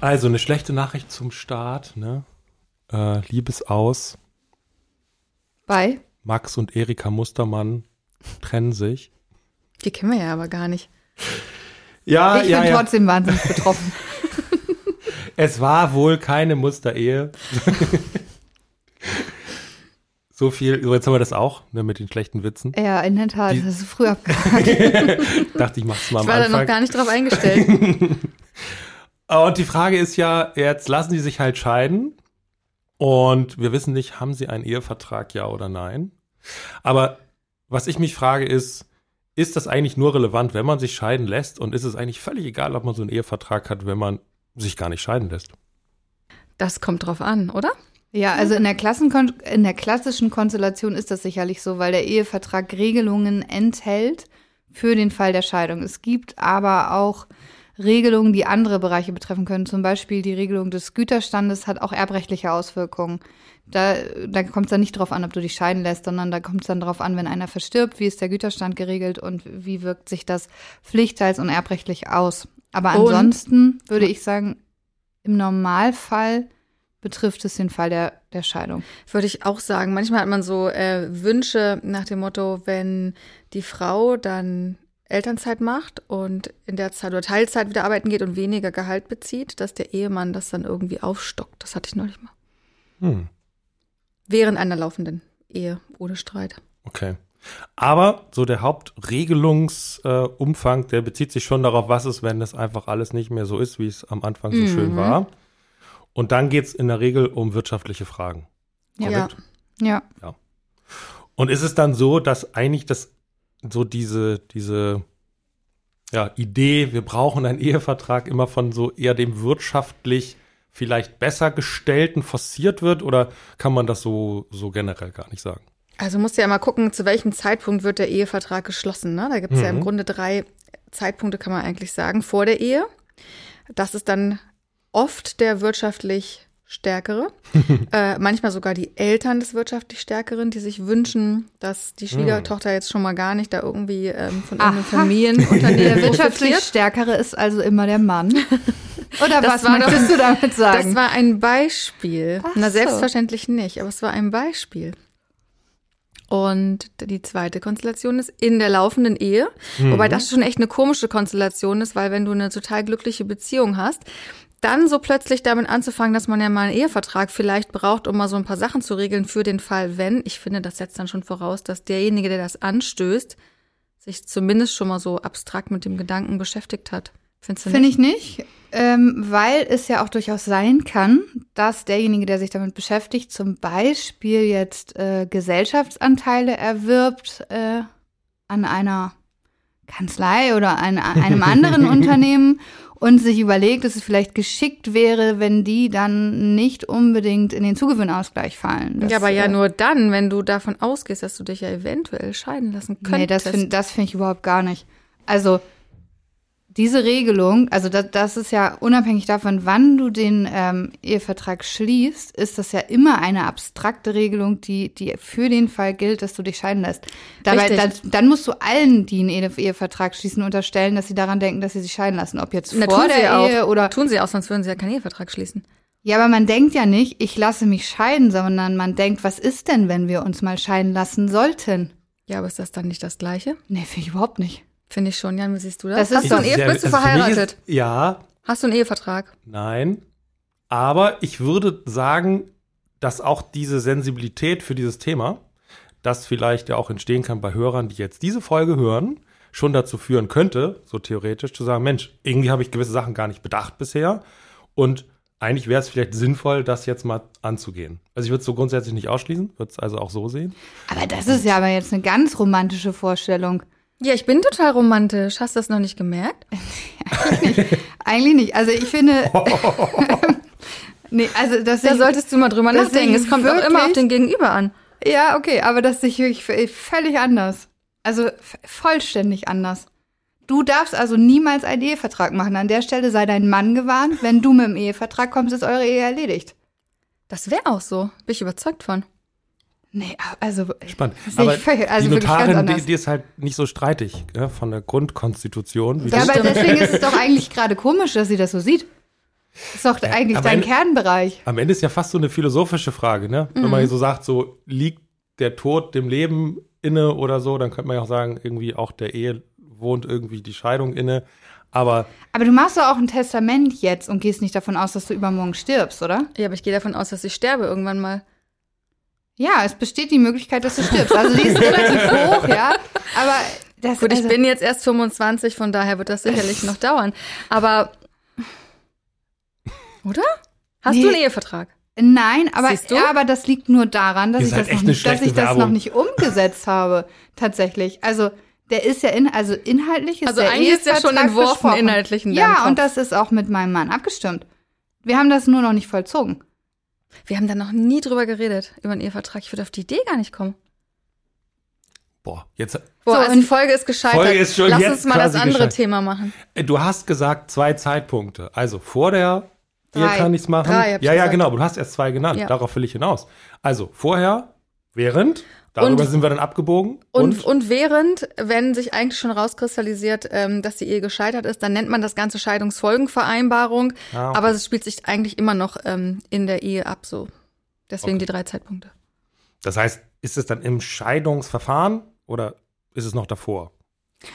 Also eine schlechte Nachricht zum Start, ne? Äh, Liebesaus. Bei? Max und Erika Mustermann trennen sich. Die kennen wir ja aber gar nicht. Ja, ich ja, bin ja. trotzdem wahnsinnig betroffen. Es war wohl keine Musterehe. so viel, so jetzt haben wir das auch, ne, mit den schlechten Witzen. ja, in der Tat, Die- das ist früh abgehakt. Dachte ich, mach's mal Ich am war da noch Anfang. gar nicht drauf eingestellt. Und die Frage ist ja, jetzt lassen sie sich halt scheiden. Und wir wissen nicht, haben sie einen Ehevertrag, ja oder nein? Aber was ich mich frage ist, ist das eigentlich nur relevant, wenn man sich scheiden lässt? Und ist es eigentlich völlig egal, ob man so einen Ehevertrag hat, wenn man sich gar nicht scheiden lässt? Das kommt drauf an, oder? Ja, also in der, Klassenkon in der klassischen Konstellation ist das sicherlich so, weil der Ehevertrag Regelungen enthält für den Fall der Scheidung. Es gibt aber auch Regelungen, die andere Bereiche betreffen können. Zum Beispiel die Regelung des Güterstandes hat auch erbrechtliche Auswirkungen. Da, da kommt es dann nicht drauf an, ob du dich scheiden lässt, sondern da kommt es dann drauf an, wenn einer verstirbt, wie ist der Güterstand geregelt und wie wirkt sich das pflichtteils- und erbrechtlich aus. Aber Und- ansonsten würde ich sagen, im Normalfall betrifft es den Fall der, der Scheidung. Würde ich auch sagen. Manchmal hat man so äh, Wünsche nach dem Motto, wenn die Frau dann Elternzeit macht und in der Zeit oder Teilzeit wieder arbeiten geht und weniger Gehalt bezieht, dass der Ehemann das dann irgendwie aufstockt. Das hatte ich neulich mal. Hm, Während einer laufenden Ehe ohne Streit. okay. Aber so der Hauptregelungsumfang, äh, der bezieht sich schon darauf, was ist, wenn das einfach alles nicht mehr so ist, wie es am Anfang so schön war. Und dann geht's in der Regel um wirtschaftliche Fragen. Ja. Ja. Und ist es dann so, dass eigentlich das so diese, diese ja, Idee, wir brauchen einen Ehevertrag, immer von so eher dem wirtschaftlich vielleicht besser gestellten forciert wird oder kann man das so, so generell gar nicht sagen? Also musst du ja mal gucken, zu welchem Zeitpunkt wird der Ehevertrag geschlossen. Ne? Da gibt es ja im Grunde drei Zeitpunkte, kann man eigentlich sagen, vor der Ehe. Das ist dann oft der wirtschaftlich Stärkere, äh, manchmal sogar die Eltern des wirtschaftlich Stärkeren, die sich wünschen, dass die Schwiegertochter jetzt schon mal gar nicht da irgendwie ähm, von irgendeinem Aha. Familienunternehmen Der wirtschaftlich. Stärkere ist also immer der Mann. Oder Das was war möchtest doch- du damit sagen? Das war ein Beispiel. Ach Na, so. selbstverständlich nicht, aber es war ein Beispiel. Und die zweite Konstellation ist in der laufenden Ehe. Wobei das schon echt eine komische Konstellation ist, weil wenn du eine total glückliche Beziehung hast, dann so plötzlich damit anzufangen, dass man ja mal einen Ehevertrag vielleicht braucht, um mal so ein paar Sachen zu regeln für den Fall, wenn. Ich finde, das setzt dann schon voraus, dass derjenige, der das anstößt, sich zumindest schon mal so abstrakt mit dem Gedanken beschäftigt hat. Findest du Finde nicht? ich nicht, ähm, weil es ja auch durchaus sein kann, dass derjenige, der sich damit beschäftigt, zum Beispiel jetzt äh, Gesellschaftsanteile erwirbt äh, an einer Kanzlei oder an an einem anderen Unternehmen und sich überlegt, dass es vielleicht geschickt wäre, wenn die dann nicht unbedingt in den Zugewinnausgleich fallen. Das, ja, aber ja äh, nur dann, wenn du davon ausgehst, dass du dich ja eventuell scheiden lassen könntest. Nee, das finde das find ich überhaupt gar nicht. Also diese Regelung, also das, das ist ja unabhängig davon, wann du den ähm, Ehevertrag schließt, ist das ja immer eine abstrakte Regelung, die, die für den Fall gilt, dass du dich scheiden lässt. Dabei, dann, dann musst du allen, die einen Ehe Ehevertrag schließen, unterstellen, dass sie daran denken, dass sie sich scheiden lassen. Ob jetzt Na, vor der auch. Ehe oder Tun sie auch, sonst würden sie ja keinen Ehevertrag schließen. ja, aber man denkt ja nicht, ich lasse mich scheiden, sondern man denkt, was ist denn, wenn wir uns mal scheiden lassen sollten? Ja, aber ist das dann nicht das Gleiche? Nee, finde ich überhaupt nicht. Finde ich schon, Jan, wie siehst du das? Das ist Hast du einen Ehe, bist du verheiratet? Ist, ja, Hast du einen Ehevertrag? nein. Aber ich würde sagen, dass auch diese Sensibilität für dieses Thema, das vielleicht ja auch entstehen kann bei Hörern, die jetzt diese Folge hören, schon dazu führen könnte, so theoretisch, zu sagen, Mensch, irgendwie habe ich gewisse Sachen gar nicht bedacht bisher und eigentlich wäre es vielleicht sinnvoll, das jetzt mal anzugehen. Also ich würde es so grundsätzlich nicht ausschließen, würde es also auch so sehen. Aber das ist ja aber jetzt eine ganz romantische Vorstellung. Ja, ich bin total romantisch. Hast du das noch nicht gemerkt? Eigentlich nicht. Also ich finde. nee, also das Da solltest du mal drüber nachdenken. Es kommt auch immer auf wirklich- den Gegenüber an. Ja, okay, aber das sehe ich wirklich völlig anders. Also vollständig anders. Du darfst also niemals einen Ehevertrag machen. An der Stelle sei dein Mann gewarnt. Wenn du mit dem Ehevertrag kommst, ist eure Ehe erledigt. Das wäre auch so. Bin ich überzeugt von. Nee, also. Spannend. Das sehe Aber ich völlig- also die Notarin, die, die ist halt nicht so streitig ja, von der Grundkonstitution. Wie Ja, das aber stimmt. deswegen ist es doch eigentlich gerade komisch, dass sie das so sieht. ist doch eigentlich aber dein wenn- Kernbereich. Am Ende ist ja fast so eine philosophische Frage, ne? Wenn Mhm. man so sagt, so liegt der Tod dem Leben inne oder so, dann könnte man ja auch sagen, irgendwie auch der Ehe wohnt irgendwie die Scheidung inne. Aber Aber du machst doch auch ein Testament jetzt und gehst nicht davon aus, dass du übermorgen stirbst, oder? Ja, aber ich gehe davon aus, dass ich sterbe irgendwann mal. Ja, es besteht die Möglichkeit, dass du stirbst. Also die ist relativ hoch, ja. Aber das Gut, ich also, bin jetzt erst 25, von daher wird das sicherlich noch dauern. Aber. Oder? Hast Nee. du einen Ehevertrag? Nein, aber, ja, aber das liegt nur daran, dass Ihr ich das, noch nicht, dass ich das noch nicht umgesetzt habe. Tatsächlich. Also der ist ja in, also inhaltlich ist Also der eigentlich ist der schon Ehevertrag entworfen, besprochen. inhaltlich in deinem Ja, Kopf. und das ist auch mit meinem Mann abgestimmt. Wir haben das nur noch nicht vollzogen. Wir haben da noch nie drüber geredet, über einen Ehevertrag. Ich würde auf die Idee gar nicht kommen. boah, jetzt Boah, So, also und- die Folge ist gescheitert. Folge ist schon Lass jetzt uns mal das andere gescheitert. Thema machen. Äh, Du hast gesagt zwei Zeitpunkte. Also vor der Ehe Drei. kann ich's machen. Drei ich ja, ja, gesagt. genau. aber Du hast erst zwei genannt. Ja. Darauf will ich hinaus. Also vorher, während, darüber Und- sind wir dann abgebogen. Und, und während, wenn sich eigentlich schon rauskristallisiert, ähm, dass die Ehe gescheitert ist, dann nennt man das Ganze Scheidungsfolgenvereinbarung. Ah, okay. Aber es spielt sich eigentlich immer noch ähm, in der Ehe ab, so. Deswegen Okay. die drei Zeitpunkte. das heißt, ist es dann im Scheidungsverfahren oder ist es noch davor?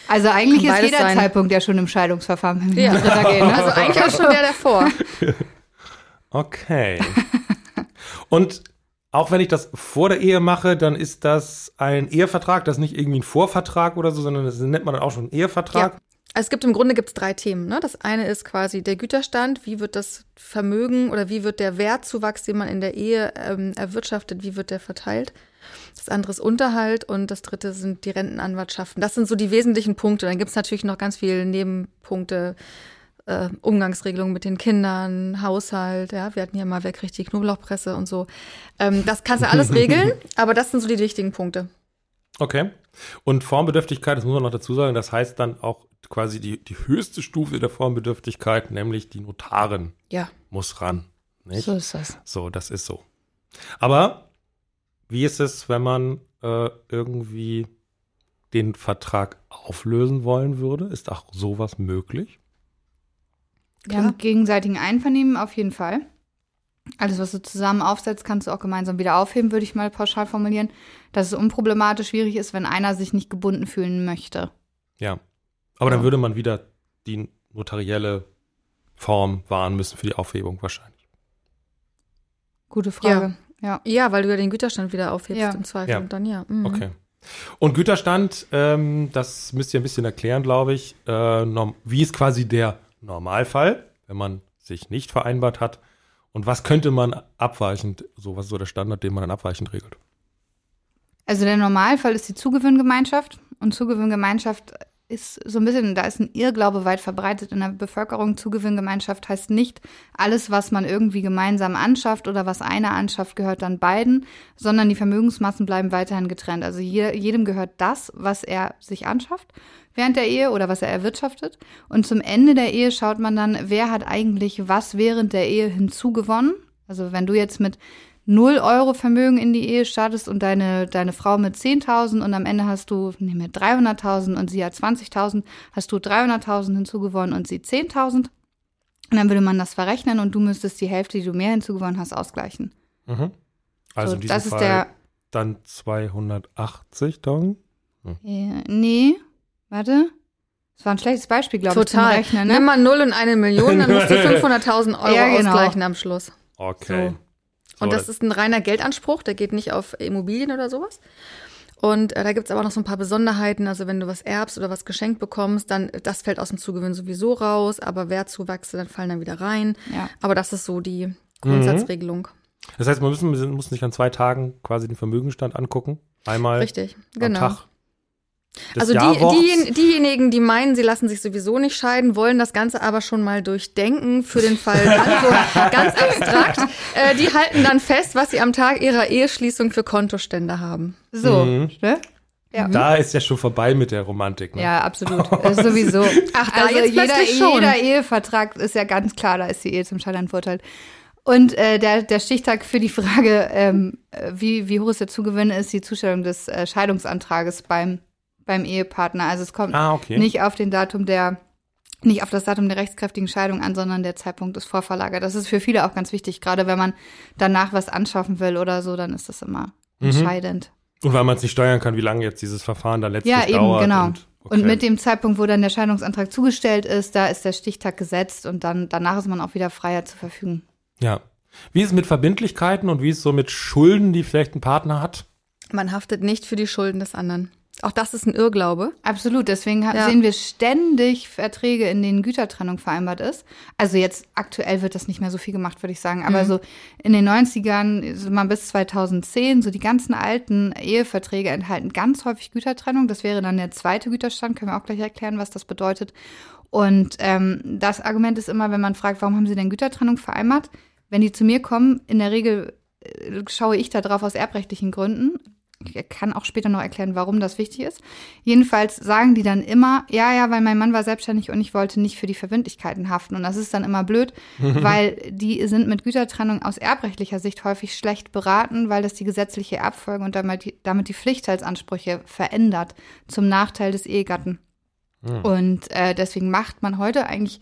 Also eigentlich Kann ist jeder sein. Zeitpunkt ja schon im Scheidungsverfahren, wenn wir Ja. gehen. Ne? Also eigentlich ist schon der davor. Okay. Und auch wenn ich das vor der Ehe mache, dann ist das ein Ehevertrag, das ist nicht irgendwie ein Vorvertrag oder so, sondern das nennt man dann auch schon Ehevertrag. Ja. Also es gibt im Grunde gibt's drei Themen. Ne? Das eine ist quasi der Güterstand, wie wird das Vermögen oder wie wird der Wertzuwachs, den man in der Ehe ähm, erwirtschaftet, wie wird der verteilt. Das andere ist Unterhalt und das dritte sind die Rentenanwartschaften. Das sind so die wesentlichen Punkte. Dann gibt's natürlich noch ganz viele Nebenpunkte, äh, Umgangsregelungen mit den Kindern, Haushalt, ja, wir hatten ja mal, wer kriegt die Knoblauchpresse und so. Ähm, das kannst du alles regeln, aber das sind so die wichtigen Punkte. Okay. Und Formbedürftigkeit, das muss man noch dazu sagen, das heißt dann auch quasi die, die höchste Stufe der Formbedürftigkeit, nämlich die Notarin Ja. muss ran. Nicht? So ist das. So, das ist so. Aber wie ist es, wenn man äh, irgendwie den Vertrag auflösen wollen würde? Ist auch sowas möglich? Ja, mit gegenseitigen Einvernehmen auf jeden Fall. Alles, was du zusammen aufsetzt, kannst du auch gemeinsam wieder aufheben, würde ich mal pauschal formulieren. Dass es unproblematisch schwierig ist, wenn einer sich nicht gebunden fühlen möchte. Ja. Aber dann Ja. würde man wieder die notarielle Form wahren müssen für die Aufhebung wahrscheinlich. Gute Frage. Ja. Ja, weil du ja den Güterstand wieder aufhebst Ja. im Zweifel Ja. und dann ja. mhm. Okay. Und Güterstand, ähm, das müsst ihr ein bisschen erklären, glaube ich. Äh, wie ist quasi der Normalfall, wenn man sich nicht vereinbart hat? Und was könnte man abweichend, so was ist so der Standard, den man dann abweichend regelt? Also der Normalfall ist die Zugewinngemeinschaft. Und Zugewinngemeinschaft ist so ein bisschen, da ist ein Irrglaube weit verbreitet in der Bevölkerung. Zugewinngemeinschaft heißt nicht, alles, was man irgendwie gemeinsam anschafft oder was einer anschafft, gehört dann beiden, sondern die Vermögensmassen bleiben weiterhin getrennt. Also je, jedem gehört das, was er sich anschafft während der Ehe oder was er erwirtschaftet. Und zum Ende der Ehe schaut man dann, wer hat eigentlich was während der Ehe hinzugewonnen. Also wenn du jetzt mit 0 Euro Vermögen in die Ehe startest und deine, deine Frau mit 10.000 und am Ende hast du nee, mit 300.000 und sie hat 20.000, hast du 300.000 hinzugewonnen und sie 10.000. Und dann würde man das verrechnen und du müsstest die Hälfte, die du mehr hinzugewonnen hast, ausgleichen. Mhm. Also so, in diesem das ist Fall der, dann 280.000. äh, nee, warte. Das war ein schlechtes Beispiel, glaube ich, Total. Rechnen. Ne? Nimm mal 0 und eine Million, dann musst du 500.000 Euro Ja, genau. ausgleichen am Schluss. Okay. Und das ist ein reiner Geldanspruch, der geht nicht auf Immobilien oder sowas. Und äh, da gibt's aber noch so ein paar Besonderheiten. Also wenn du was erbst oder was geschenkt bekommst, dann das fällt aus dem Zugewinn sowieso raus, aber Wertzuwachse, dann fallen dann wieder rein. Ja. Aber das ist so die Grundsatzregelung. Das heißt, man müssen, man muss nicht an zwei Tagen quasi den Vermögenstand angucken. Einmal Richtig, am genau. Tag. Des Also die, die, diejenigen, die meinen, sie lassen sich sowieso nicht scheiden, wollen das Ganze aber schon mal durchdenken für den Fall also ganz abstrakt. Äh, die halten dann fest, was sie am Tag ihrer Eheschließung für Kontostände haben. So, Mhm. ne? Ja. Da ist ja schon vorbei mit der Romantik. Ne? Ja, absolut. Ist sowieso. Ach, da also jetzt jeder, schon. jeder Ehevertrag ist ja ganz klar, da ist die Ehe zum Scheitern verurteilt. Und äh, der, der Stichtag für die Frage, ähm, äh, wie, wie hoch ist der Zugewinn, ist die Zustellung des äh, Scheidungsantrages beim, beim Ehepartner. Also es kommt Ah, okay. nicht auf den Datum der nicht auf das Datum der rechtskräftigen Scheidung an, sondern der Zeitpunkt des Vorverlagers. Das ist für viele auch ganz wichtig, gerade wenn man danach was anschaffen will oder so, dann ist das immer Mhm. entscheidend. Und weil man es nicht steuern kann, wie lange jetzt dieses Verfahren dann letztlich Ja, eben, dauert. genau. Und, Und okay. mit dem Zeitpunkt, wo dann der Scheidungsantrag zugestellt ist, da ist der Stichtag gesetzt und dann danach ist man auch wieder freier zu verfügen. Ja. Wie ist es mit Verbindlichkeiten und wie ist es so mit Schulden, die vielleicht ein Partner hat? Man haftet nicht für die Schulden des anderen. Auch das ist ein Irrglaube. Absolut, deswegen Ja. sehen wir ständig Verträge, in denen Gütertrennung vereinbart ist. Also jetzt aktuell wird das nicht mehr so viel gemacht, würde ich sagen. Aber Mhm. so in den 90ern, so mal bis 2010, so die ganzen alten Eheverträge enthalten ganz häufig Gütertrennung. Das wäre dann der zweite Güterstand, können wir auch gleich erklären, was das bedeutet. Und ähm, das Argument ist immer, wenn man fragt, warum haben Sie denn Gütertrennung vereinbart? Wenn die zu mir kommen, in der Regel äh, schaue ich da drauf aus erbrechtlichen Gründen. Ich kann auch später noch erklären, warum das wichtig ist. Jedenfalls sagen die dann immer, ja, ja, weil mein Mann war selbstständig und ich wollte nicht für die Verbindlichkeiten haften. Und das ist dann immer blöd, weil die sind mit Gütertrennung aus erbrechtlicher Sicht häufig schlecht beraten, weil das die gesetzliche Erbfolge und damit die, damit die Pflichtteilsansprüche verändert zum Nachteil des Ehegatten. Und äh, deswegen macht man heute eigentlich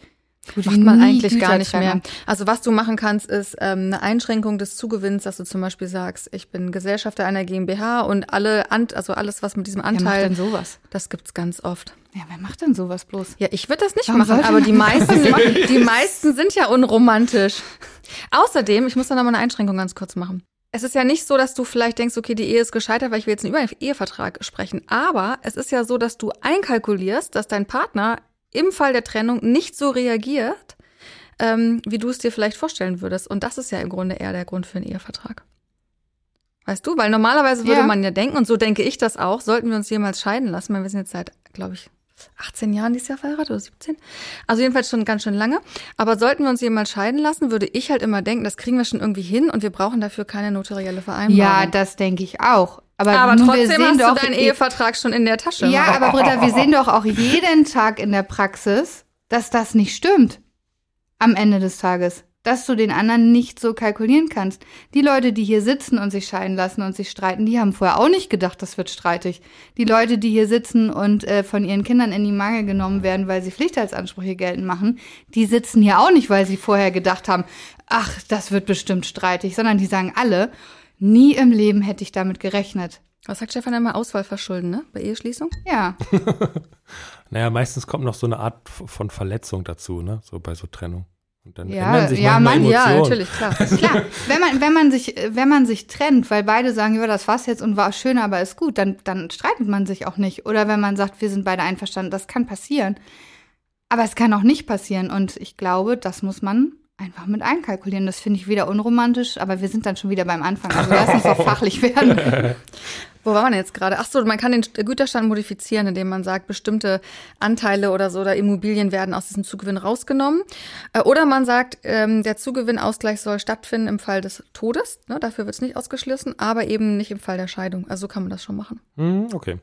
gut Macht man eigentlich gar nicht mehr. Also was du machen kannst, ist ähm, eine Einschränkung des Zugewinns, dass du zum Beispiel sagst, ich bin Gesellschafter einer GmbH und alle, Ant also alles, was mit diesem Wer macht Anteil, denn sowas? das gibt's ganz oft. Ja, wer macht denn sowas bloß? Ja, ich würde das nicht Warum machen, aber die meisten, die meisten sind ja unromantisch. Außerdem, ich muss da noch mal eine Einschränkung ganz kurz machen. Es ist ja nicht so, dass du vielleicht denkst, okay, die Ehe ist gescheitert, weil ich will jetzt über einen Ehevertrag sprechen. Aber es ist ja so, dass du einkalkulierst, dass dein Partner im Fall der Trennung nicht so reagiert, ähm, wie du es dir vielleicht vorstellen würdest. Und das ist ja im Grunde eher der Grund für einen Ehevertrag. Weißt du? Weil normalerweise würde Ja. man ja denken, und so denke ich das auch, sollten wir uns jemals scheiden lassen. weil Wir sind jetzt seit, glaube ich, 18 Jahren dieses Jahr verheiratet oder 17. Also jedenfalls schon ganz schön lange. Aber sollten wir uns jemals scheiden lassen, würde ich halt immer denken, das kriegen wir schon irgendwie hin und wir brauchen dafür keine notarielle Vereinbarung. Ja, das denke ich auch. Aber, aber nun, wir trotzdem sehen hast doch, du deinen Ehevertrag schon in der Tasche. Ja, aber Britta, wir sehen doch auch jeden Tag in der Praxis, dass das nicht stimmt. Am Ende des Tages. Dass du den anderen nicht so kalkulieren kannst. Die Leute, die hier sitzen und sich scheiden lassen und sich streiten, die haben vorher auch nicht gedacht, das wird streitig. Die Leute, die hier sitzen und äh, von ihren Kindern in die Mangel genommen werden, weil sie Pflichtheitsansprüche geltend machen, die sitzen hier auch nicht, weil sie vorher gedacht haben, ach, das wird bestimmt streitig, sondern die sagen alle, nie im Leben hätte ich damit gerechnet. Was sagt Stefan immer? Auswahl verschulden, ne? Bei Eheschließung? Ja. Naja, meistens kommt noch so eine Art von Verletzung dazu, ne? So bei so Trennung. Und dann Ja, ändern sich ja, manchmal Mann, Ja, Emotionen. natürlich, klar. Klar, wenn man, wenn man sich, wenn man sich trennt, weil beide sagen, ja, das war's jetzt und war schön, aber ist gut, dann, dann streitet man sich auch nicht. Oder wenn man sagt, wir sind beide einverstanden, das kann passieren. Aber es kann auch nicht passieren. Und ich glaube, das muss man einfach mit einkalkulieren. Das finde ich wieder unromantisch, aber wir sind dann schon wieder beim Anfang. Also lass uns doch fachlich werden. Wo war man jetzt gerade? Ach so, man kann den Güterstand modifizieren, indem man sagt, bestimmte Anteile oder so oder Immobilien werden aus diesem Zugewinn rausgenommen. Äh, Oder man sagt, ähm, der Zugewinnausgleich soll stattfinden im Fall des Todes. Ne, dafür wird es nicht ausgeschlossen, aber eben nicht im Fall der Scheidung. Also so kann man das schon machen. Hm, okay.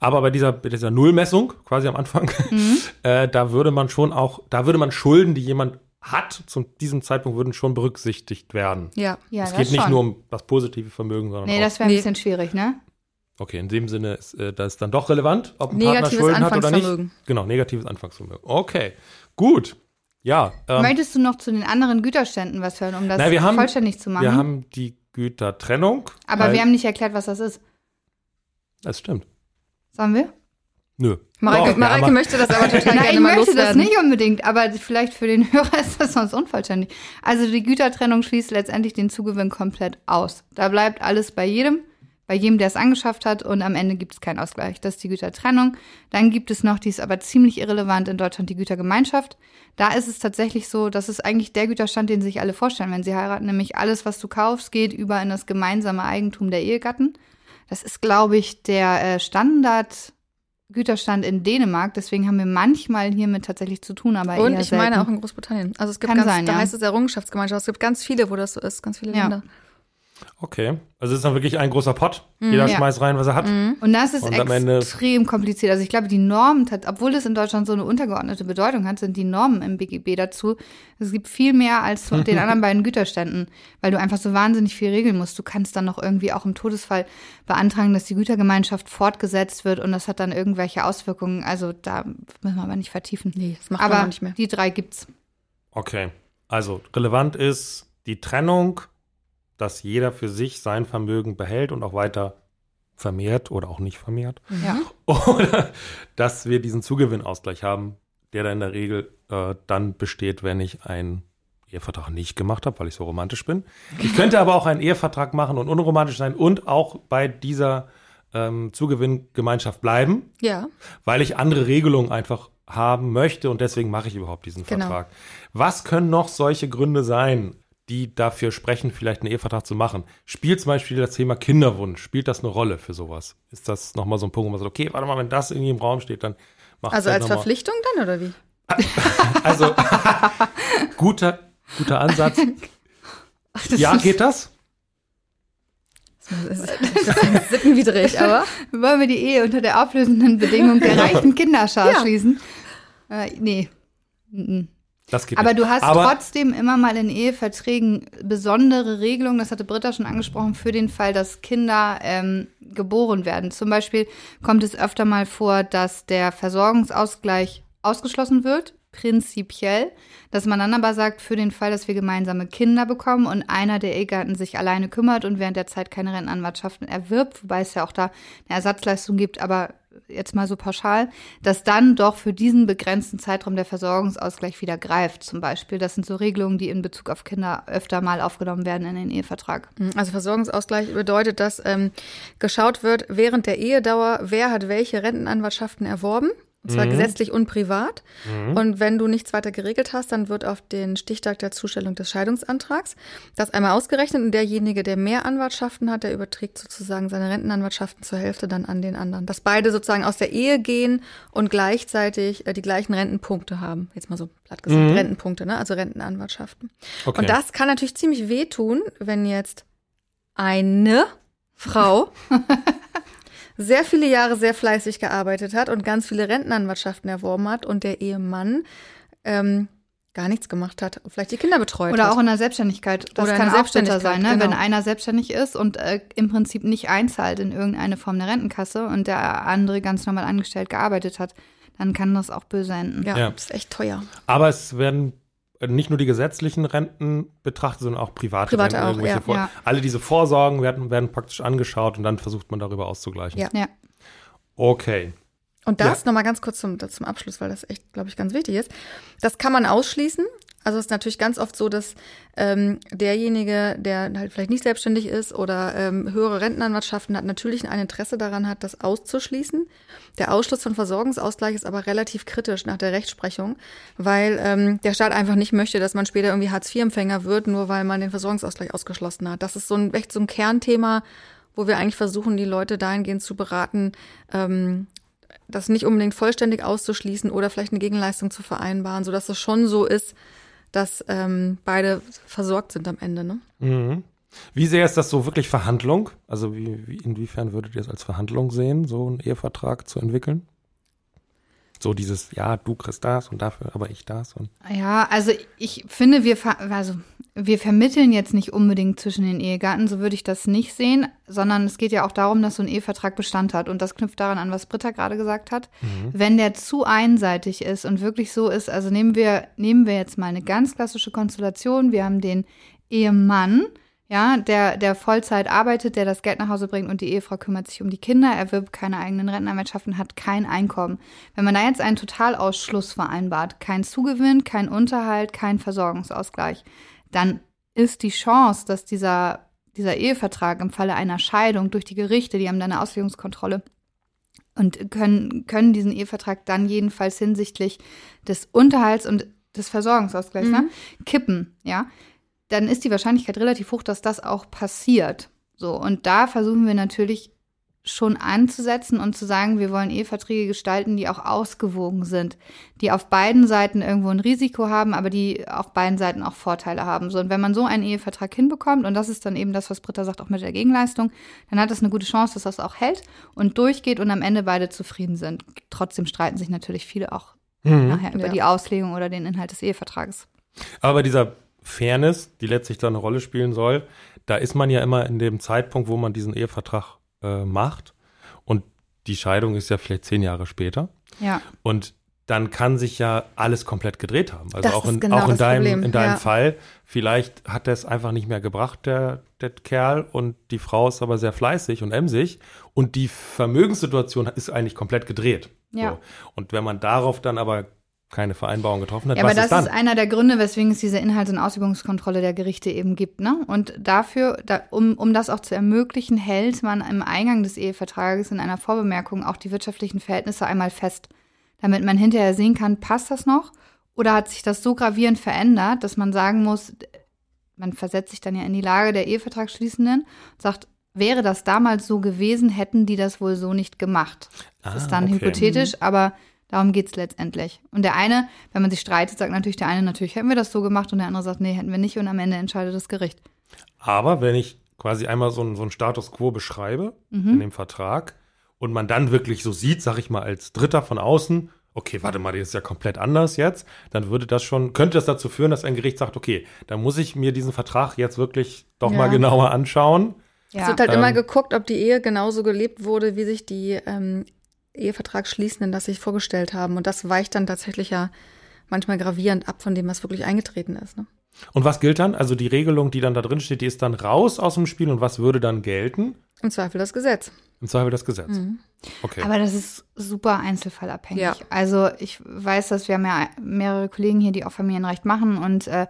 Aber bei dieser, bei dieser Nullmessung, quasi am Anfang, Mhm. äh, da würde man schon auch, da würde man Schulden, die jemand hat, zu diesem Zeitpunkt würden schon berücksichtigt werden. Ja. Ja, es das geht nicht schon. nur um das positive Vermögen, sondern Nee, auch. das wäre ein Nee. bisschen schwierig, ne? Okay, in dem Sinne ist äh, das dann doch relevant, ob ein Partner Negatives Schulden hat oder nicht. Anfangsvermögen. Genau, negatives Anfangsvermögen. Okay, gut. Ja, ähm, Möchtest du noch zu den anderen Güterständen was hören, um das na, wir haben, vollständig zu machen? wir haben die Gütertrennung. aber wir haben nicht erklärt, was das ist. Das stimmt. Sollen wir? Nö. Mareike, Doch, ja, Mareike aber- möchte das aber total Nein, gerne ich mal möchte das loswerden. nicht unbedingt, aber vielleicht für den Hörer ist das sonst unvollständig. Also die Gütertrennung schließt letztendlich den Zugewinn komplett aus. Da bleibt alles bei jedem, bei jedem, der es angeschafft hat und am Ende gibt es keinen Ausgleich. Das ist die Gütertrennung. Dann gibt es noch, die ist aber ziemlich irrelevant in Deutschland, die Gütergemeinschaft. Da ist es tatsächlich so, das ist eigentlich der Güterstand, den sich alle vorstellen, wenn sie heiraten, nämlich alles, was du kaufst, geht über in das gemeinsame Eigentum der Ehegatten. Das ist, glaube ich, der äh, Standard Güterstand in Dänemark, deswegen haben wir manchmal hiermit tatsächlich zu tun, aber Und eher ich meine selten. auch in Großbritannien. Also es gibt Kann ganz, sein, da ja. heißt es Errungenschaftsgemeinschaft. Es gibt ganz viele, wo das so ist, ganz viele Ja. Länder. Okay. Also es ist dann wirklich ein großer Pott. Jeder Mhm. Ja. schmeißt rein, was er hat. Und das ist Und extrem kompliziert. Also ich glaube, die Normen, obwohl es in Deutschland so eine untergeordnete Bedeutung hat, sind die Normen im BGB dazu. Es gibt viel mehr als zu den anderen beiden Güterständen, weil du einfach so wahnsinnig viel regeln musst. Du kannst dann noch irgendwie auch im Todesfall beantragen, dass die Gütergemeinschaft fortgesetzt wird und das hat dann irgendwelche Auswirkungen. Also da müssen wir aber nicht vertiefen. Nee, das macht aber nicht mehr. die drei gibt's. Okay. Also relevant ist die Trennung, dass jeder für sich sein Vermögen behält und auch weiter vermehrt oder auch nicht vermehrt. Ja. Oder dass wir diesen Zugewinnausgleich haben, der dann in der Regel äh, dann besteht, wenn ich einen Ehevertrag nicht gemacht habe, weil ich so romantisch bin. Ich könnte aber auch einen Ehevertrag machen und unromantisch sein und auch bei dieser ähm, Zugewinngemeinschaft bleiben, Ja. weil ich andere Regelungen einfach haben möchte und deswegen mache ich überhaupt diesen Genau. Vertrag. Was können noch solche Gründe sein, die dafür sprechen, vielleicht einen Ehevertrag zu machen? Spielt zum Beispiel das Thema Kinderwunsch, spielt das eine Rolle für sowas? Ist das nochmal so ein Punkt, wo man sagt, okay, warte mal, wenn das irgendwie im Raum steht, dann macht Also als Verpflichtung dann oder wie? Also, guter, guter Ansatz. Ja, geht das? Das ist, das ist sittenwidrig, aber Wollen wir die Ehe unter der auflösenden Bedingung der reichen Kinderschar Ja. schließen? Äh, nee. Das geht Aber nicht. du hast Aber, trotzdem immer mal in Eheverträgen besondere Regelungen, das hatte Britta schon angesprochen, für den Fall, dass Kinder ähm, geboren werden. Zum Beispiel kommt es öfter mal vor, dass der Versorgungsausgleich ausgeschlossen wird, prinzipiell, dass man dann aber sagt, für den Fall, dass wir gemeinsame Kinder bekommen und einer der Ehegatten sich alleine kümmert und während der Zeit keine Rentenanwartschaften erwirbt, wobei es ja auch da eine Ersatzleistung gibt, aber jetzt mal so pauschal, dass dann doch für diesen begrenzten Zeitraum der Versorgungsausgleich wieder greift, zum Beispiel. Das sind so Regelungen, die in Bezug auf Kinder öfter mal aufgenommen werden in den Ehevertrag. Also Versorgungsausgleich bedeutet, dass ähm, geschaut wird, während der Ehedauer, wer hat welche Rentenanwartschaften erworben. Und zwar gesetzlich und privat. Und wenn du nichts weiter geregelt hast, dann wird auf den Stichtag der Zustellung des Scheidungsantrags das einmal ausgerechnet und derjenige, der mehr Anwartschaften hat, der überträgt sozusagen seine Rentenanwartschaften zur Hälfte dann an den anderen. Dass beide sozusagen aus der Ehe gehen und gleichzeitig äh, die gleichen Rentenpunkte haben. Jetzt mal so platt gesagt, Rentenpunkte, ne? also Rentenanwartschaften. okay. Und das kann natürlich ziemlich wehtun, wenn jetzt eine Frau sehr viele Jahre sehr fleißig gearbeitet hat und ganz viele Rentenanwartschaften erworben hat und der Ehemann ähm, gar nichts gemacht hat, vielleicht die Kinder betreut Oder hat. auch in der Selbstständigkeit. Das Oder kann auch bitter sein, ne? Selbstständigkeit, wenn genau. einer selbstständig ist und äh, im Prinzip nicht einzahlt in irgendeine Form der Rentenkasse und der andere ganz normal angestellt gearbeitet hat, dann kann das auch böse enden. ja, Ja. das ist echt teuer. Aber es werden nicht nur die gesetzlichen Renten betrachtet, sondern auch private, Private Renten. auch, irgendwelche ja. Vor- Ja. Alle diese Vorsorgen werden, werden praktisch angeschaut und dann versucht man darüber auszugleichen. Ja. Ja. Okay. Und das nochmal ganz kurz zum, zum Abschluss, weil das echt, glaube ich, ganz wichtig ist. Das kann man ausschließen. Also es ist natürlich ganz oft so, dass ähm, derjenige, der halt vielleicht nicht selbstständig ist oder ähm, höhere Rentenanwartschaften hat, natürlich ein Interesse daran hat, das auszuschließen. Der Ausschluss von Versorgungsausgleich ist aber relativ kritisch nach der Rechtsprechung, weil ähm, der Staat einfach nicht möchte, dass man später irgendwie Hartz-IV-Empfänger wird, nur weil man den Versorgungsausgleich ausgeschlossen hat. Das ist so ein echt so ein Kernthema, wo wir eigentlich versuchen, die Leute dahingehend zu beraten, ähm, das nicht unbedingt vollständig auszuschließen oder vielleicht eine Gegenleistung zu vereinbaren, sodass es schon so ist, dass ähm, beide versorgt sind am Ende. Ne? Mhm. Wie sehr ist das so wirklich Verhandlung? Also wie, wie, inwiefern würdet ihr es als Verhandlung sehen, so einen Ehevertrag zu entwickeln? So dieses, ja, du kriegst das und dafür, aber ich das. Und Ja, also ich finde, wir, ver also wir vermitteln jetzt nicht unbedingt zwischen den Ehegatten, so würde ich das nicht sehen, sondern es geht ja auch darum, dass so ein Ehevertrag Bestand hat. Und das knüpft daran an, was Britta gerade gesagt hat. Wenn der zu einseitig ist und wirklich so ist, also nehmen wir, nehmen wir jetzt mal eine ganz klassische Konstellation. Wir haben den Ehemann, ja, der, der Vollzeit arbeitet, der das Geld nach Hause bringt und die Ehefrau kümmert sich um die Kinder, erwirbt keine eigenen Rentenanwaltschaften, hat kein Einkommen. Wenn man da jetzt einen Totalausschluss vereinbart, kein Zugewinn, kein Unterhalt, kein Versorgungsausgleich, dann ist die Chance, dass dieser, dieser Ehevertrag im Falle einer Scheidung durch die Gerichte, die haben da eine Auslegungskontrolle, und können, können diesen Ehevertrag dann jedenfalls hinsichtlich des Unterhalts und des Versorgungsausgleichs ne, kippen, ja, dann ist die Wahrscheinlichkeit relativ hoch, dass das auch passiert. So, und da versuchen wir natürlich schon anzusetzen und zu sagen, wir wollen Eheverträge gestalten, die auch ausgewogen sind, die auf beiden Seiten irgendwo ein Risiko haben, aber die auf beiden Seiten auch Vorteile haben. So, und wenn man so einen Ehevertrag hinbekommt, und das ist dann eben das, was Britta sagt, auch mit der Gegenleistung, dann hat es eine gute Chance, dass das auch hält und durchgeht und am Ende beide zufrieden sind. Trotzdem streiten sich natürlich viele auch mhm. nachher über ja. die Auslegung oder den Inhalt des Ehevertrages. Aber bei dieser Fairness, die letztlich da eine Rolle spielen soll, da ist man ja immer in dem Zeitpunkt, wo man diesen Ehevertrag äh, macht. Und die Scheidung ist ja vielleicht zehn Jahre später. Ja. Und dann kann sich ja alles komplett gedreht haben. Also das auch in, genau auch in deinem, in deinem ja. Fall. Vielleicht hat er es einfach nicht mehr gebracht, der, der Kerl, und die Frau ist aber sehr fleißig und emsig. Und die Vermögenssituation ist eigentlich komplett gedreht. Ja. So. Und wenn man darauf dann aber keine Vereinbarung getroffen hat. Ja, aber das ist, ist, einer der Gründe, weswegen es diese Inhalts- und Ausübungskontrolle der Gerichte eben gibt. Ne? Und dafür, da, um, um das auch zu ermöglichen, hält man im Eingang des Ehevertrages in einer Vorbemerkung auch die wirtschaftlichen Verhältnisse einmal fest, damit man hinterher sehen kann, passt das noch oder hat sich das so gravierend verändert, dass man sagen muss, man versetzt sich dann ja in die Lage der Ehevertragsschließenden und sagt, wäre das damals so gewesen, hätten die das wohl so nicht gemacht. Das ah, ist dann okay. hypothetisch, aber Darum geht's letztendlich. Und der eine, wenn man sich streitet, sagt natürlich der eine, natürlich hätten wir das so gemacht und der andere sagt, nee, hätten wir nicht und am Ende entscheidet das Gericht. Aber wenn ich quasi einmal so einen, so einen Status quo beschreibe mhm. in dem Vertrag und man dann wirklich so sieht, sag ich mal, als Dritter von außen, okay, warte mal, das ist ja komplett anders jetzt, dann würde das schon, könnte das dazu führen, dass ein Gericht sagt, okay, dann muss ich mir diesen Vertrag jetzt wirklich doch ja. mal genauer anschauen. Ja. Es wird halt ähm, immer geguckt, ob die Ehe genauso gelebt wurde, wie sich die ähm, Ehevertrag schließenden das sich vorgestellt haben. Und das weicht dann tatsächlich ja manchmal gravierend ab von dem, was wirklich eingetreten ist. Ne? Und was gilt dann? Also die Regelung, die dann da drin steht, die ist dann raus aus dem Spiel und was würde dann gelten? Im Zweifel das Gesetz. Im Zweifel das Gesetz. Mhm. Okay. Aber das ist super einzelfallabhängig. Ja. Also ich weiß, dass wir haben ja mehrere Kollegen hier, die auch Familienrecht machen und äh,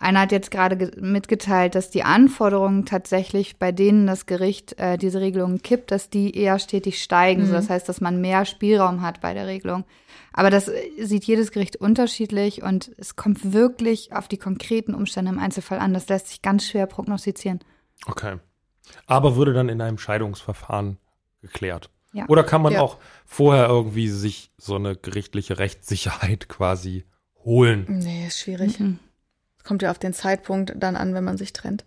einer hat jetzt gerade mitgeteilt, dass die Anforderungen tatsächlich, bei denen das Gericht äh, diese Regelungen kippt, dass die eher stetig steigen. Mhm. So, das heißt, dass man mehr Spielraum hat bei der Regelung. Aber das äh, sieht jedes Gericht unterschiedlich und es kommt wirklich auf die konkreten Umstände im Einzelfall an. Das lässt sich ganz schwer prognostizieren. Okay. Aber würde dann in einem Scheidungsverfahren geklärt. Ja. Oder kann man ja. auch vorher irgendwie sich so eine gerichtliche Rechtssicherheit quasi holen? Nee, ist schwierig. Mhm. Kommt ja auf den Zeitpunkt dann an, wenn man sich trennt.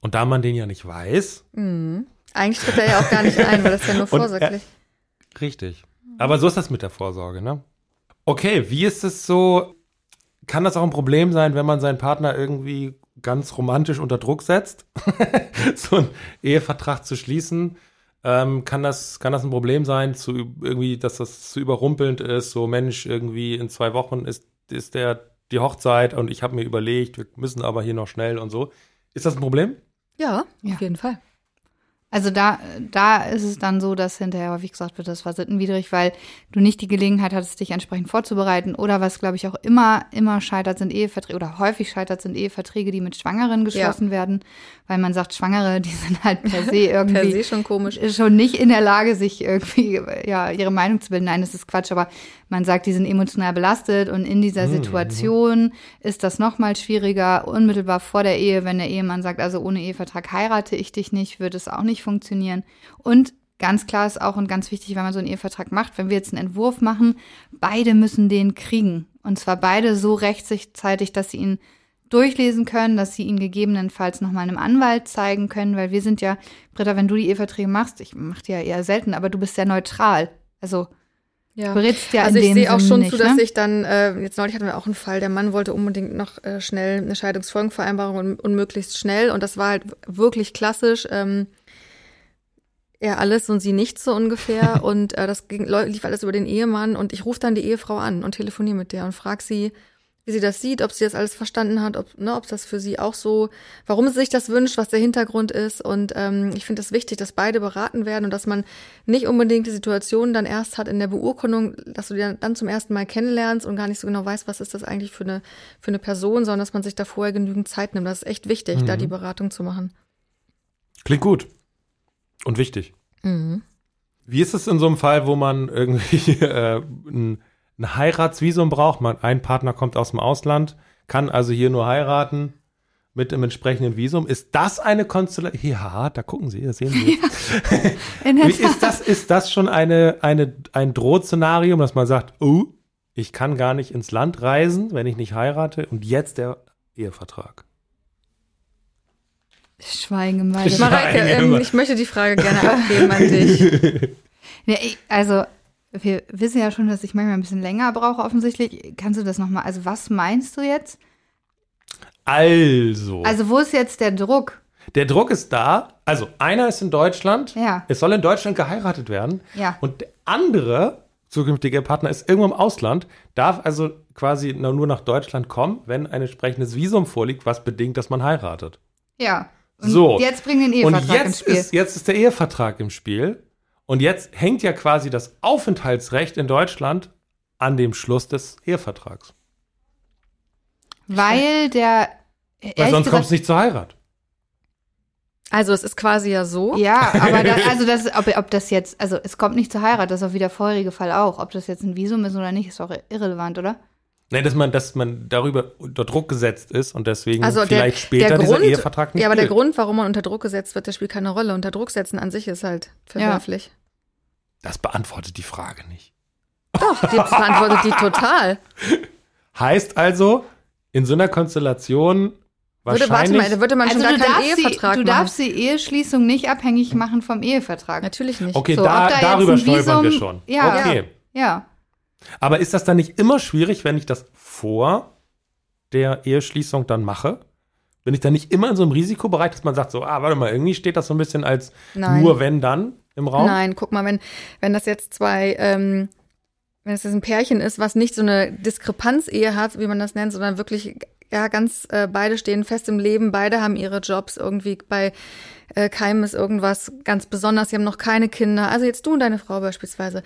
Und da man den ja nicht weiß. Mhm. Eigentlich tritt er ja auch gar nicht ein, weil das ist ja nur vorsorglich. Er, richtig. Aber so ist das mit der Vorsorge, ne? Okay, wie ist es so? Kann das auch ein Problem sein, wenn man seinen Partner irgendwie ganz romantisch unter Druck setzt? so einen Ehevertrag zu schließen? Ähm, kann, das, kann das ein Problem sein, zu, irgendwie, dass das zu überrumpelnd ist? So, Mensch, irgendwie in zwei Wochen ist, ist der die Hochzeit und ich habe mir überlegt, wir müssen aber hier noch schnell und so. Ist das ein Problem? Ja, ja. auf jeden Fall. Also da, da ist es dann so, dass hinterher häufig gesagt wird, das war sittenwidrig, weil du nicht die Gelegenheit hattest, dich entsprechend vorzubereiten. Oder was, glaube ich, auch immer, immer scheitert, sind Eheverträge, oder häufig scheitert, sind Eheverträge, die mit Schwangeren geschlossen ja. werden, weil man sagt, Schwangere, die sind halt per se irgendwie. per se schon komisch. Schon nicht in der Lage, sich irgendwie, ja, ihre Meinung zu bilden. Nein, das ist Quatsch, aber man sagt, die sind emotional belastet und in dieser mhm. Situation ist das nochmal schwieriger, unmittelbar vor der Ehe, wenn der Ehemann sagt, also ohne Ehevertrag heirate ich dich nicht, wird es auch nicht funktionieren. Und ganz klar ist auch und ganz wichtig, wenn man so einen Ehevertrag macht, wenn wir jetzt einen Entwurf machen, beide müssen den kriegen. Und zwar beide so rechtzeitig, dass sie ihn durchlesen können, dass sie ihn gegebenenfalls nochmal einem Anwalt zeigen können, weil wir sind ja, Britta, wenn du die Eheverträge machst, ich mache die ja eher selten, aber du bist sehr neutral. Also ja. berätst ja also ich sehe auch schon nicht, zu, dass ne? ich dann, äh, jetzt neulich hatten wir auch einen Fall, der Mann wollte unbedingt noch äh, schnell eine Scheidungsfolgenvereinbarung und, und möglichst schnell und das war halt wirklich klassisch. Ähm, er alles und sie nichts so ungefähr und äh, das ging, lief alles über den Ehemann und ich rufe dann die Ehefrau an und telefoniere mit der und frage sie, wie sie das sieht, ob sie das alles verstanden hat, ob, ne, ob das für sie auch so, warum sie sich das wünscht, was der Hintergrund ist. Und ähm, ich finde es das wichtig, dass beide beraten werden und dass man nicht unbedingt die Situation dann erst hat in der Beurkundung, dass du die dann zum ersten Mal kennenlernst und gar nicht so genau weißt, was ist das eigentlich für eine, für eine Person, sondern dass man sich da vorher genügend Zeit nimmt. Das ist echt wichtig, mhm. da die Beratung zu machen. Klingt gut. Und wichtig. Mhm. Wie ist es in so einem Fall, wo man irgendwie äh, ein ein Heiratsvisum braucht. Man, ein Partner kommt aus dem Ausland, kann also hier nur heiraten. mit dem entsprechenden Visum. Ist das eine Konstellation? Ja, da gucken Sie, das sehen Sie. Wie ist das, ist das schon eine, eine, ein Drohszenario, dass man sagt, oh, ich kann gar nicht ins Land reisen, wenn ich nicht heirate und jetzt der Ehevertrag? Schweigen im Walde. Ich- Mareike, ähm, ich möchte die Frage gerne abgeben an dich. Ja, ich, also, wir wissen ja schon, dass ich manchmal ein bisschen länger brauche, offensichtlich. Kannst du das nochmal, also was meinst du jetzt? Also, Also, wo ist jetzt der Druck? der Druck ist da. Also, einer ist in Deutschland. Ja. Es soll in Deutschland geheiratet werden. Ja. Und der andere zukünftige Partner ist irgendwo im Ausland, darf also quasi nur nach Deutschland kommen, wenn ein entsprechendes Visum vorliegt, was bedingt, dass man heiratet. Ja. Und So. jetzt bringen den Und Ehevertrag ins jetzt Spiel. ist, jetzt ist der Ehevertrag im Spiel. Und jetzt hängt ja quasi das Aufenthaltsrecht in Deutschland an dem Schluss des Ehevertrags. weil der. Weil sonst kommt es nicht zur Heirat. Also es ist quasi ja so. Ja, aber da, also das, ob, ob das jetzt, also es kommt nicht zur Heirat, das ist auch wie der vorherige Fall auch. Ob das jetzt ein Visum ist oder nicht, ist auch irrelevant, oder? Nein, dass man, dass man darüber unter Druck gesetzt ist und deswegen Also der, vielleicht später der dieser Grund, Ehevertrag nicht Ja, aber der gilt. Grund, warum man unter Druck gesetzt wird, der spielt keine Rolle. Unter Druck setzen an sich ist halt verwerflich. Das beantwortet die Frage nicht. Doch, die beantwortet die total. Heißt also, in so einer Konstellation Würde, warte wahrscheinlich. mal, da würde man Also schon du gar keinen Ehevertrag du machen. darfst die Eheschließung nicht abhängig machen vom Ehevertrag. Natürlich nicht. okay, So, da, da darüber stolpern wir schon. Ja. Okay. Ja. Aber ist das dann nicht immer schwierig, wenn ich das vor der Eheschließung dann mache? Bin ich dann nicht immer in so einem Risikobereich, dass man sagt, so, ah, warte mal, irgendwie steht das so ein bisschen als Nein. nur wenn dann im Raum? Nein, guck mal, wenn, wenn das jetzt zwei, ähm, wenn es jetzt ein Pärchen ist, was nicht so eine Diskrepanz-Ehe hat, wie man das nennt, sondern wirklich, ja, ganz, äh, beide stehen fest im Leben, beide haben ihre Jobs, irgendwie bei äh, keinem ist irgendwas ganz besonders, sie haben noch keine Kinder, also jetzt du und deine Frau beispielsweise,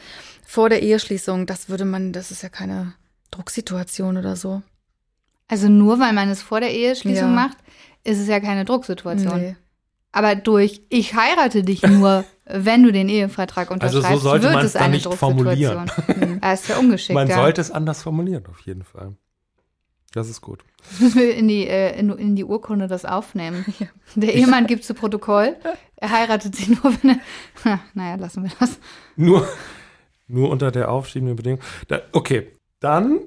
vor der Eheschließung, das würde man, das ist ja keine Drucksituation oder so. Also nur weil man es vor der Eheschließung Ja. macht, ist es ja keine Drucksituation. Nee. Aber durch ich heirate dich nur, wenn du den Ehevertrag Also unterschreibst, so sollte wird man es eine nicht Drucksituation. formulieren. Das ist ja ungeschickt. Man ja. sollte es anders formulieren, auf jeden Fall. Das ist gut. Jetzt müssen wir in die, äh, in, in die Urkunde das aufnehmen. Der Ehemann gibt zu Protokoll, er heiratet sie nur, wenn er. Naja, lassen wir das. Nur, nur unter der aufschiebenden Bedingung. Da, okay, dann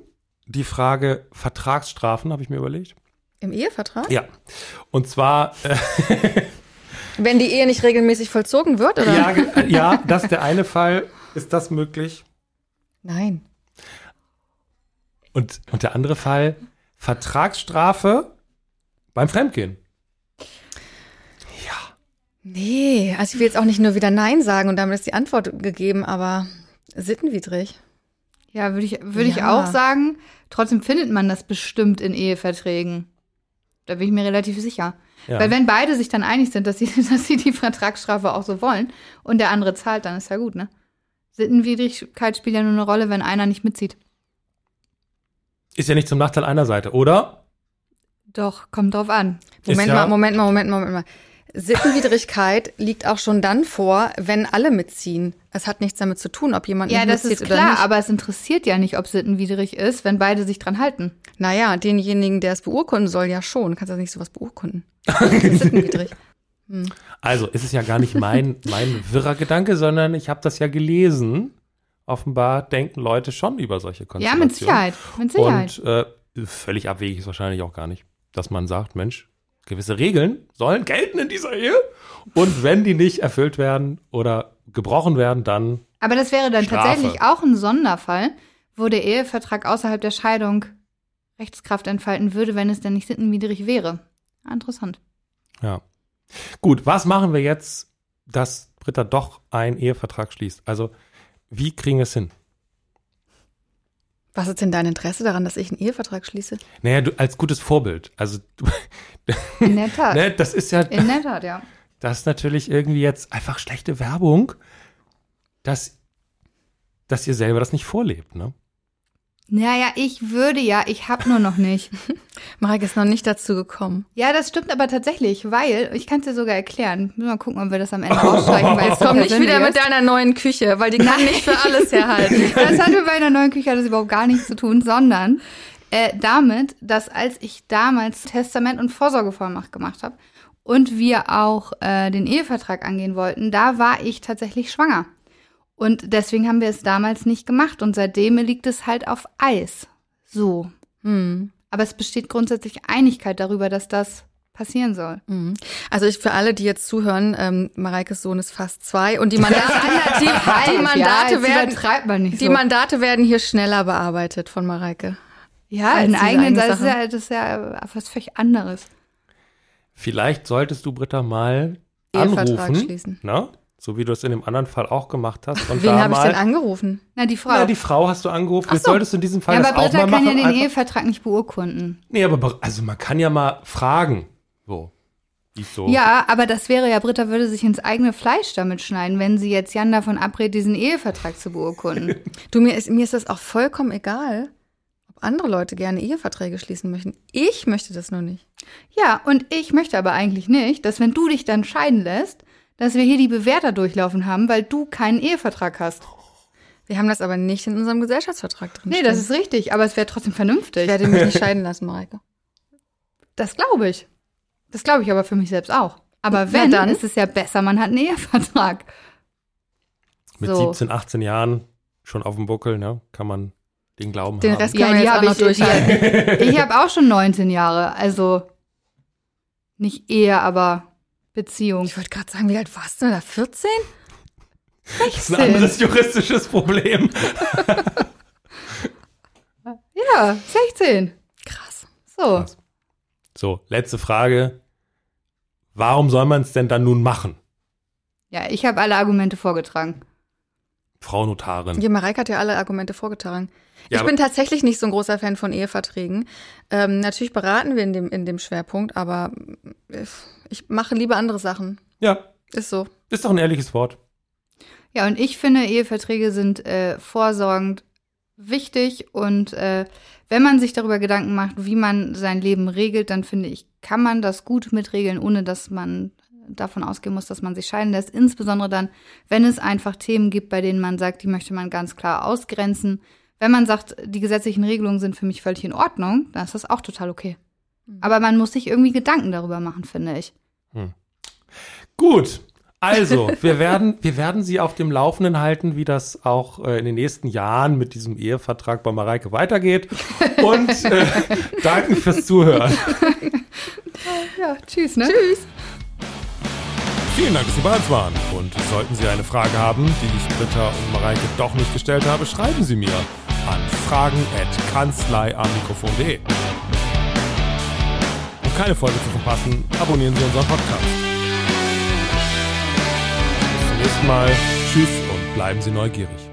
die Frage Vertragsstrafen, habe ich mir überlegt. Im Ehevertrag? Ja. Und zwar, äh, Wenn die Ehe nicht regelmäßig vollzogen wird, oder? ja, äh, ja, das ist der eine Fall. Ist das möglich? Nein. Und, und der andere Fall, Vertragsstrafe beim Fremdgehen. Nee, also ich will jetzt auch nicht nur wieder Nein sagen und damit ist die Antwort gegeben, aber sittenwidrig. Ja, würde ich, würde ich Ja. auch sagen. Trotzdem findet man das bestimmt in Eheverträgen. Da bin ich mir relativ sicher. Ja. Weil wenn beide sich dann einig sind, dass sie, dass sie die Vertragsstrafe auch so wollen und der andere zahlt, dann ist ja gut, ne? Sittenwidrigkeit spielt ja nur eine Rolle, wenn einer nicht mitzieht. Ist ja nicht zum Nachteil einer Seite, oder? Doch, kommt drauf an. Moment ja- mal, Moment mal, Moment mal, Moment mal. Sittenwidrigkeit liegt auch schon dann vor, wenn alle mitziehen. Es hat nichts damit zu tun, ob jemand Ja, nicht das mitzieht ist oder klar, nicht. aber es interessiert ja nicht, ob sittenwidrig ist, wenn beide sich dran halten. Naja, denjenigen, der es beurkunden soll, ja schon. Du kannst ja nicht sowas beurkunden. Das ist sittenwidrig. Also, ist es ja gar nicht mein, mein wirrer Gedanke, sondern ich habe das ja gelesen. Offenbar denken Leute schon über solche Ja, Konstellationen. mit Sicherheit. Mit Sicherheit. Und äh, völlig abwegig ist wahrscheinlich auch gar nicht, dass man sagt, Mensch, gewisse Regeln sollen gelten in dieser Ehe. Und wenn die nicht erfüllt werden oder gebrochen werden, dann Aber das wäre dann Strafe. tatsächlich auch ein Sonderfall, wo der Ehevertrag außerhalb der Scheidung Rechtskraft entfalten würde, wenn es denn nicht sittenwidrig wäre. Interessant. Ja. Gut, was machen wir jetzt, dass Britta doch einen Ehevertrag schließt? Also, wie kriegen wir es hin? Was ist denn dein Interesse daran, dass ich einen Ehevertrag schließe? Naja, du als gutes Vorbild. Also, du, In der Tat. ne, das ist ja, In der Tat, ja. das ist natürlich irgendwie jetzt einfach schlechte Werbung, dass, dass ihr selber das nicht vorlebt, ne? Naja, ich würde ja, ich habe nur noch nicht. Marek ist noch nicht dazu gekommen. Ja, das stimmt aber tatsächlich, weil, ich kann es dir sogar erklären. Müssen wir Mal gucken, ob wir das am Ende rausstreichen, weil es Komm nicht wieder mit ist. deiner neuen Küche, weil die kann nicht für alles herhalten. Das hat mit meiner neuen Küche das überhaupt gar nichts zu tun, sondern Äh, damit, dass als ich damals Testament und Vorsorgevollmacht gemacht habe und wir auch äh, den Ehevertrag angehen wollten, da war ich tatsächlich schwanger. Und deswegen haben wir es damals nicht gemacht und seitdem liegt es halt auf Eis. So. Hm. Aber es besteht grundsätzlich Einigkeit darüber, dass das passieren soll. Mhm. Also ich für alle, die jetzt zuhören, ähm, Mareikes Sohn ist fast zwei und die Mandate, die, die Mandate ja, werden, man nicht die so. Mandate werden hier schneller bearbeitet von Mareike. ja, in eigenen, eigene das ist ja, das ist ja was völlig anderes. Vielleicht solltest du Britta mal Ehevertrag anrufen, schließen. ne? So wie du es in dem anderen Fall auch gemacht hast. Und Wen habe ich denn angerufen? Na, die Frau. Ja, die Frau hast du angerufen. Ach so. solltest du in diesem Fall ja, das aber auch Britta mal kann machen. ja den Einfach- Ehevertrag nicht beurkunden. nee, aber be- also man kann ja mal fragen. So. So. Ja, aber das wäre ja, Britta würde sich ins eigene Fleisch damit schneiden, wenn sie jetzt Jan davon abrät, diesen Ehevertrag zu beurkunden. Du, mir ist, mir ist das auch vollkommen egal, ob andere Leute gerne Eheverträge schließen möchten. Ich möchte das nur nicht. ja, und ich möchte aber eigentlich nicht, dass wenn du dich dann scheiden lässt, dass wir hier die Bewerter durchlaufen haben, weil du keinen Ehevertrag hast. Wir haben das aber nicht in unserem Gesellschaftsvertrag drin. Nee, das ist richtig, aber es wäre trotzdem vernünftig. Ich werde mich nicht scheiden lassen, Mareike. Das glaube ich. Das glaube ich aber für mich selbst auch. Aber Na wenn, dann. ist es ja besser, man hat einen Ehevertrag. Mit so. 17, 18 Jahren schon auf dem Buckel, ne? Kann man den Glauben Den haben. Rest kann man jetzt auch hab noch durchhalten. Ich, ich habe auch schon 19 Jahre, also nicht Ehe, aber Beziehung. Ich wollte gerade sagen, wie alt warst du denn da? 14? das ist ein anderes juristisches Problem. Ja, 16. Krass. So. So, letzte Frage. Warum soll man es denn dann nun machen? Ja, ich habe alle Argumente vorgetragen. Frau Notarin. Ja, Mareike hat ja alle Argumente vorgetragen. Ja, ich bin tatsächlich nicht so ein großer Fan von Eheverträgen. Ähm, natürlich beraten wir in dem, in dem Schwerpunkt, aber äh, ich mache lieber andere Sachen. Ja, Ist so. ist doch ein ehrliches Wort. Ja, und ich finde, Eheverträge sind äh, vorsorgend wichtig und äh, wenn man sich darüber Gedanken macht, wie man sein Leben regelt, dann finde ich, kann man das gut mitregeln, ohne dass man davon ausgehen muss, dass man sich scheiden lässt. Insbesondere dann, wenn es einfach Themen gibt, bei denen man sagt, die möchte man ganz klar ausgrenzen. Wenn man sagt, die gesetzlichen Regelungen sind für mich völlig in Ordnung, dann ist das auch total okay. Aber man muss sich irgendwie Gedanken darüber machen, finde ich. Gut. Also, wir werden, wir werden Sie auf dem Laufenden halten, wie das auch äh, in den nächsten Jahren mit diesem Ehevertrag bei Mareike weitergeht. Und äh, danke fürs Zuhören. Ja, tschüss, ne? Tschüss. Vielen Dank, dass Sie bei uns waren. Und sollten Sie eine Frage haben, die ich Britta und Mareike doch nicht gestellt habe, schreiben Sie mir an fragen.kanzleiamikrofon.de. Um keine Folge zu verpassen, abonnieren Sie unseren Podcast. Bis zum nächsten Mal. Tschüss und bleiben Sie neugierig.